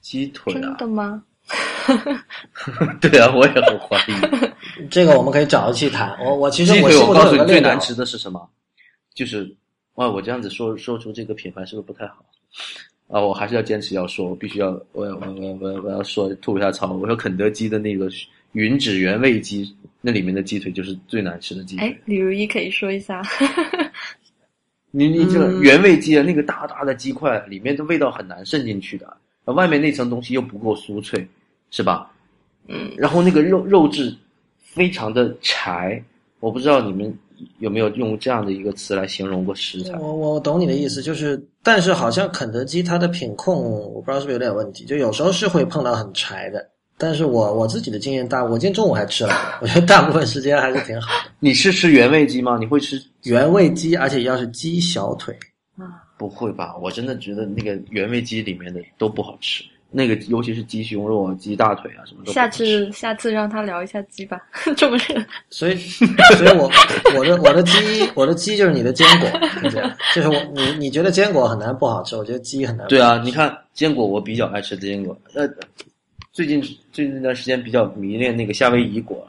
鸡腿真啊，的吗？对啊，我也很怀疑。这个我们可以找一期谈。我我其实我我告诉你最难吃的是什么？就是，哇，我这样子说说出这个品牌是不是不太好？啊，我还是要坚持要说，我必须要，我要我我我我要说吐一下槽。我说肯德基的那个云指原味鸡，那里面的鸡腿就是最难吃的鸡腿哎腿。，李如一可以说一下。你你这个嗯原味鸡啊，那个大大的鸡块里面的味道很难渗进去的，外面那层东西又不够酥脆，是吧？嗯，然后那个肉肉质非常的柴，我不知道你们有没有用这样的一个词来形容过食材。我我懂你的意思，就是，但是好像肯德基它的品控，我不知道是不是有点问题，就有时候是会碰到很柴的。但是我我自己的经验大，我今天中午还吃了，我觉得大部分时间还是挺好的。你是吃原味鸡吗？你会吃？原味鸡，而且要是鸡小腿，啊，不会吧？我真的觉得那个原味鸡里面的都不好吃，那个尤其是鸡胸肉啊、鸡大腿啊什么的下。次下次让他聊一下鸡吧，这么热。所以所以我我的我的鸡我的鸡就是你的坚果，是。就是我你你觉得坚果很难不好吃，我觉得鸡很难。对啊，你看坚果，我比较爱吃坚果。呃，最近最近一段时间比较迷恋那个夏威夷果，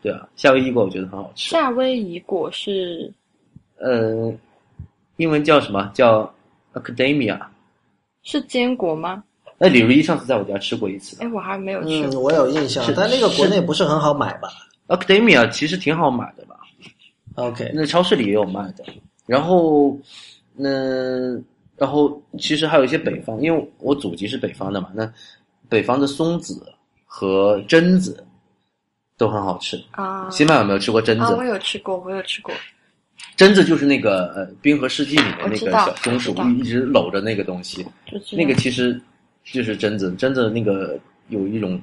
对啊，夏威夷果我觉得很好吃。夏威夷果是呃，英文叫什么？叫 Academia。是坚果吗？那李如一上次在我家吃过一次哎，我还没有吃嗯，我有印象是，但那个国内不是很好买吧，Academia 其实挺好买的吧？？OK，那超市里也有卖的。然后，那然后其实还有一些北方，因为我祖籍是北方的嘛，那北方的松子和榛子都很好吃。啊新麦有没有吃过榛啊，我？有吃过，我有吃过。榛子就是那个呃《冰河世纪》里面那个小松鼠一直搂着那个东西，那个其实就是榛子，榛子那个有一种。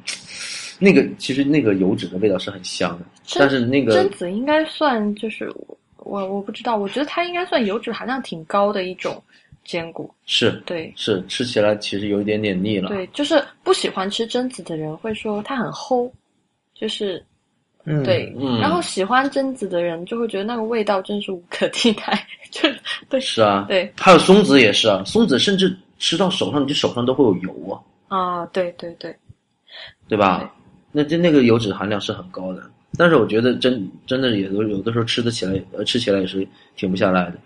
那个其实那个油脂的味道是很香的，但是那个榛子应该算就是我我不知道，我觉得它应该算油脂含量挺高的一种坚果。是对是吃起来其实有一点点腻了。对，就是不喜欢吃榛子的人会说它很齁，就是嗯，对，嗯然后喜欢榛子的人就会觉得那个味道真是无可替代，就对是啊，对还有松子也是啊，松子甚至吃到手上，你手上都会有油啊，啊，对对对，对吧？那这那个油脂含量是很高的。但是我觉得真真的也都有的时候吃得起来，呃，吃起来也是停不下来的。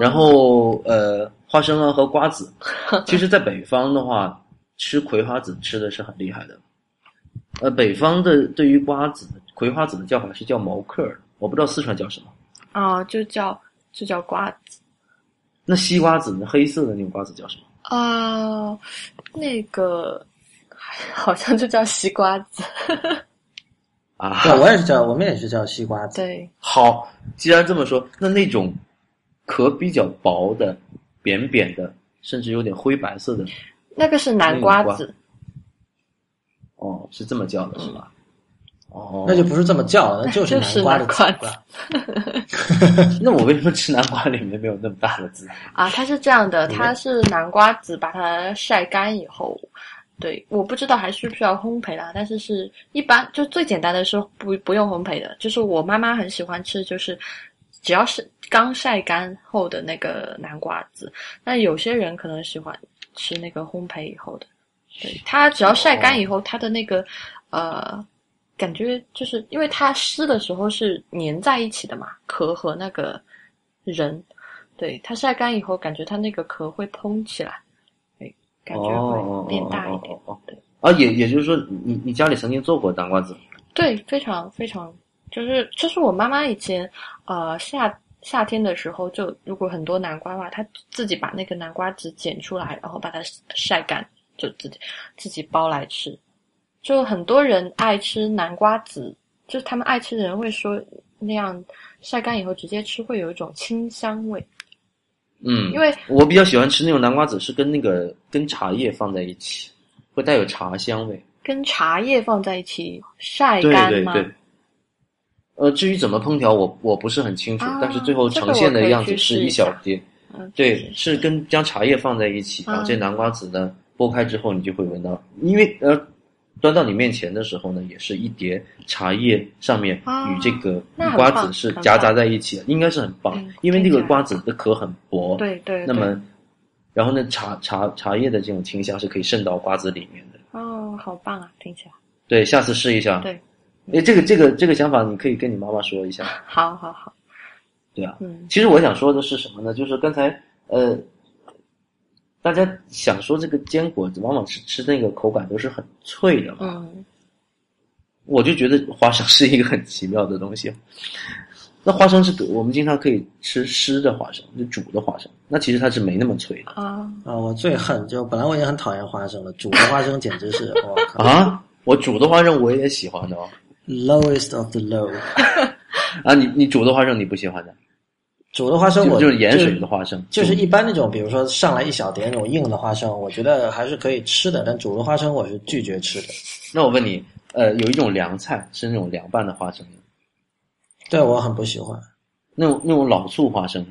然后呃，花生啊和瓜子，其实在北方的话，吃葵花籽吃的是很厉害的。呃，北方的对于瓜子、葵花籽的叫法是叫毛克儿，我不知道四川叫什么。啊，就叫就叫瓜子。那西瓜子呢？黑色的那种瓜子叫什么？啊、那个好像就叫西瓜子。啊，对，我也是叫，我们也是叫西瓜子。对，好，既然这么说，那那种壳比较薄的、扁扁的，甚至有点灰白色的，那个是南瓜子。哦，是这么叫的，是吧？哦，那就不是这么叫的，那 就是南瓜的南瓜籽了。那我为什么吃南瓜里面没有那么大的籽？啊，它是这样的，它是南瓜籽，把它晒干以后，对，我不知道还需不需要烘焙啦，但是是一般就最简单的是不不用烘焙的，就是我妈妈很喜欢吃，就是只要是刚晒干后的那个南瓜籽，那有些人可能喜欢吃那个烘焙以后的，对，它只要晒干以后，它的那个呃。感觉就是因为它湿的时候是粘在一起的嘛，壳和那个人，对它晒干以后，感觉它那个壳会蓬起来，对，感觉会变大一点。哦哦哦哦对啊，也也就是说，你你家里曾经做过南瓜子？对，非常非常，就是就是我妈妈以前呃夏夏天的时候，就如果很多南瓜的话，她自己把那个南瓜籽剪出来，然后把它晒干，就自己自己包来吃。就很多人爱吃南瓜籽，就是他们爱吃的人会说那样晒干以后直接吃会有一种清香味，嗯，因为我比较喜欢吃那种南瓜籽，是跟那个跟茶叶放在一起，会带有茶香味。跟茶叶放在一起晒对干吗？对对。呃，至于怎么烹调，我我不是很清楚，啊但是最后呈现的样子是一小碟，嗯，对，是跟将茶叶放在一起，然后这嗯南瓜籽呢剥开之后，你就会闻到，因为呃，端到你面前的时候呢，也是一碟茶叶上面啊与这个瓜子是夹杂在一起的，应该是很棒嗯，因为那个瓜子的壳很薄，对对。那么然后呢茶茶茶叶的这种清香是可以渗到瓜子里面的。哦，好棒啊，听起来。对，下次试一下。对，哎，这个这个这个想法，你可以跟你妈妈说一下。好好好，对啊，嗯其实我想说的是什么呢？就是刚才呃，大家想说这个坚果往往是吃那个口感都是很脆的嘛，嗯我就觉得花生是一个很奇妙的东西。那花生是我们经常可以吃湿的花生，就煮的花生，那其实它是没那么脆的啊，啊，我最恨就本来我已经很讨厌花生了，煮的花生简直是 我靠啊。我煮的花生我也喜欢的哦。，lowest of the low。啊，你你煮的花生你不喜欢的？煮的花生我就就是盐水的花生，就是一般那种，比如说上来一小碟那种硬的花生，我觉得还是可以吃的，但煮的花生我是拒绝吃的。那我问你，呃，有一种凉菜是那种凉拌的花生的，对我很不喜欢，那种那种老醋花生的，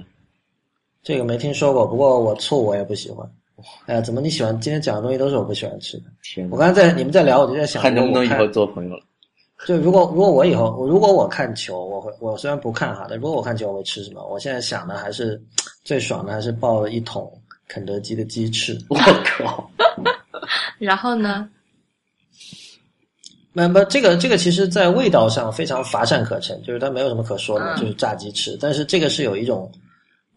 这个没听说过。不过我醋我也不喜欢。哎呀，怎么你喜欢？今天讲的东西都是我不喜欢吃的。天哪我！刚才在你们在聊，我就在想，看能不能以后做朋友了。就如果如果我以后如果我看球，我会我虽然不看哈，但如果我看球，我会吃什么？我现在想的还是最爽的，还是抱了一桶肯德基的鸡翅。我靠！然后呢？那么这个这个其实在味道上非常乏善可陈，就是它没有什么可说的，嗯就是炸鸡翅。但是这个是有一种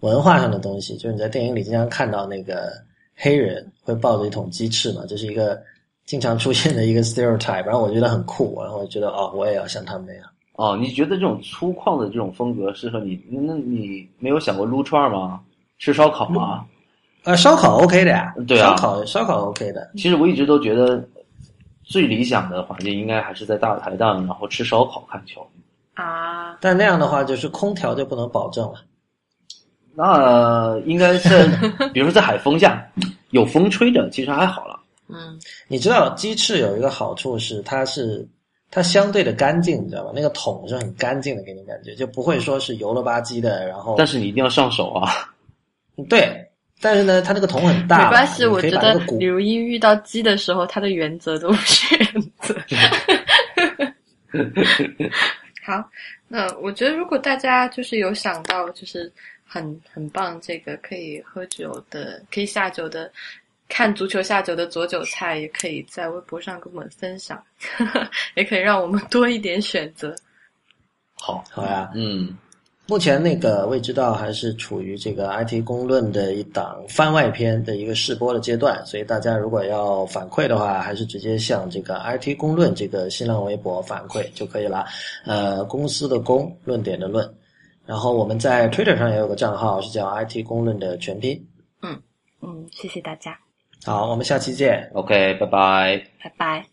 文化上的东西，就是你在电影里经常看到那个黑人会抱着一桶鸡翅嘛，这是一个经常出现的一个 stereotype，然后我觉得很酷，然后我觉得哦，我也要像他们那样。哦，你觉得这种粗犷的这种风格适合你？那那你没有想过撸串吗？吃烧烤吗？呃，烧烤 OK 的呀，对啊烧烤烧烤 OK 的。其实我一直都觉得，最理想的环境应该还是在大排档，然后吃烧烤看球。啊，但那样的话，就是空调就不能保证了。那应该是，比如说在海风下，有风吹着，其实还好了。嗯你知道鸡翅有一个好处是，它是它相对的干净，你知道吧？那个桶是很干净的，给你感觉就不会说是油了吧唧的。然后但是你一定要上手啊！对，但是呢，它那个桶很大，没关系，我觉得把那个骨李如一遇到鸡的时候，他的原则都不是原则。好，那我觉得如果大家就是有想到就是很很棒这个可以喝酒的、可以下酒的看足球下酒的左韭菜，也可以在微博上跟我们分享，也可以让我们多一点选择。好，好呀。嗯，目前那个未知道还是处于这个 IT 公论的一档番外篇的一个试播的阶段，所以大家如果要反馈的话，还是直接向这个 IT 公论这个新浪微博反馈就可以了。呃，公司的公，论点的论。然后我们在 Twitter 上也有个账号，是叫 IT 公论的全拼。嗯，谢谢大家，好，我们下期见。OK，拜拜。拜拜。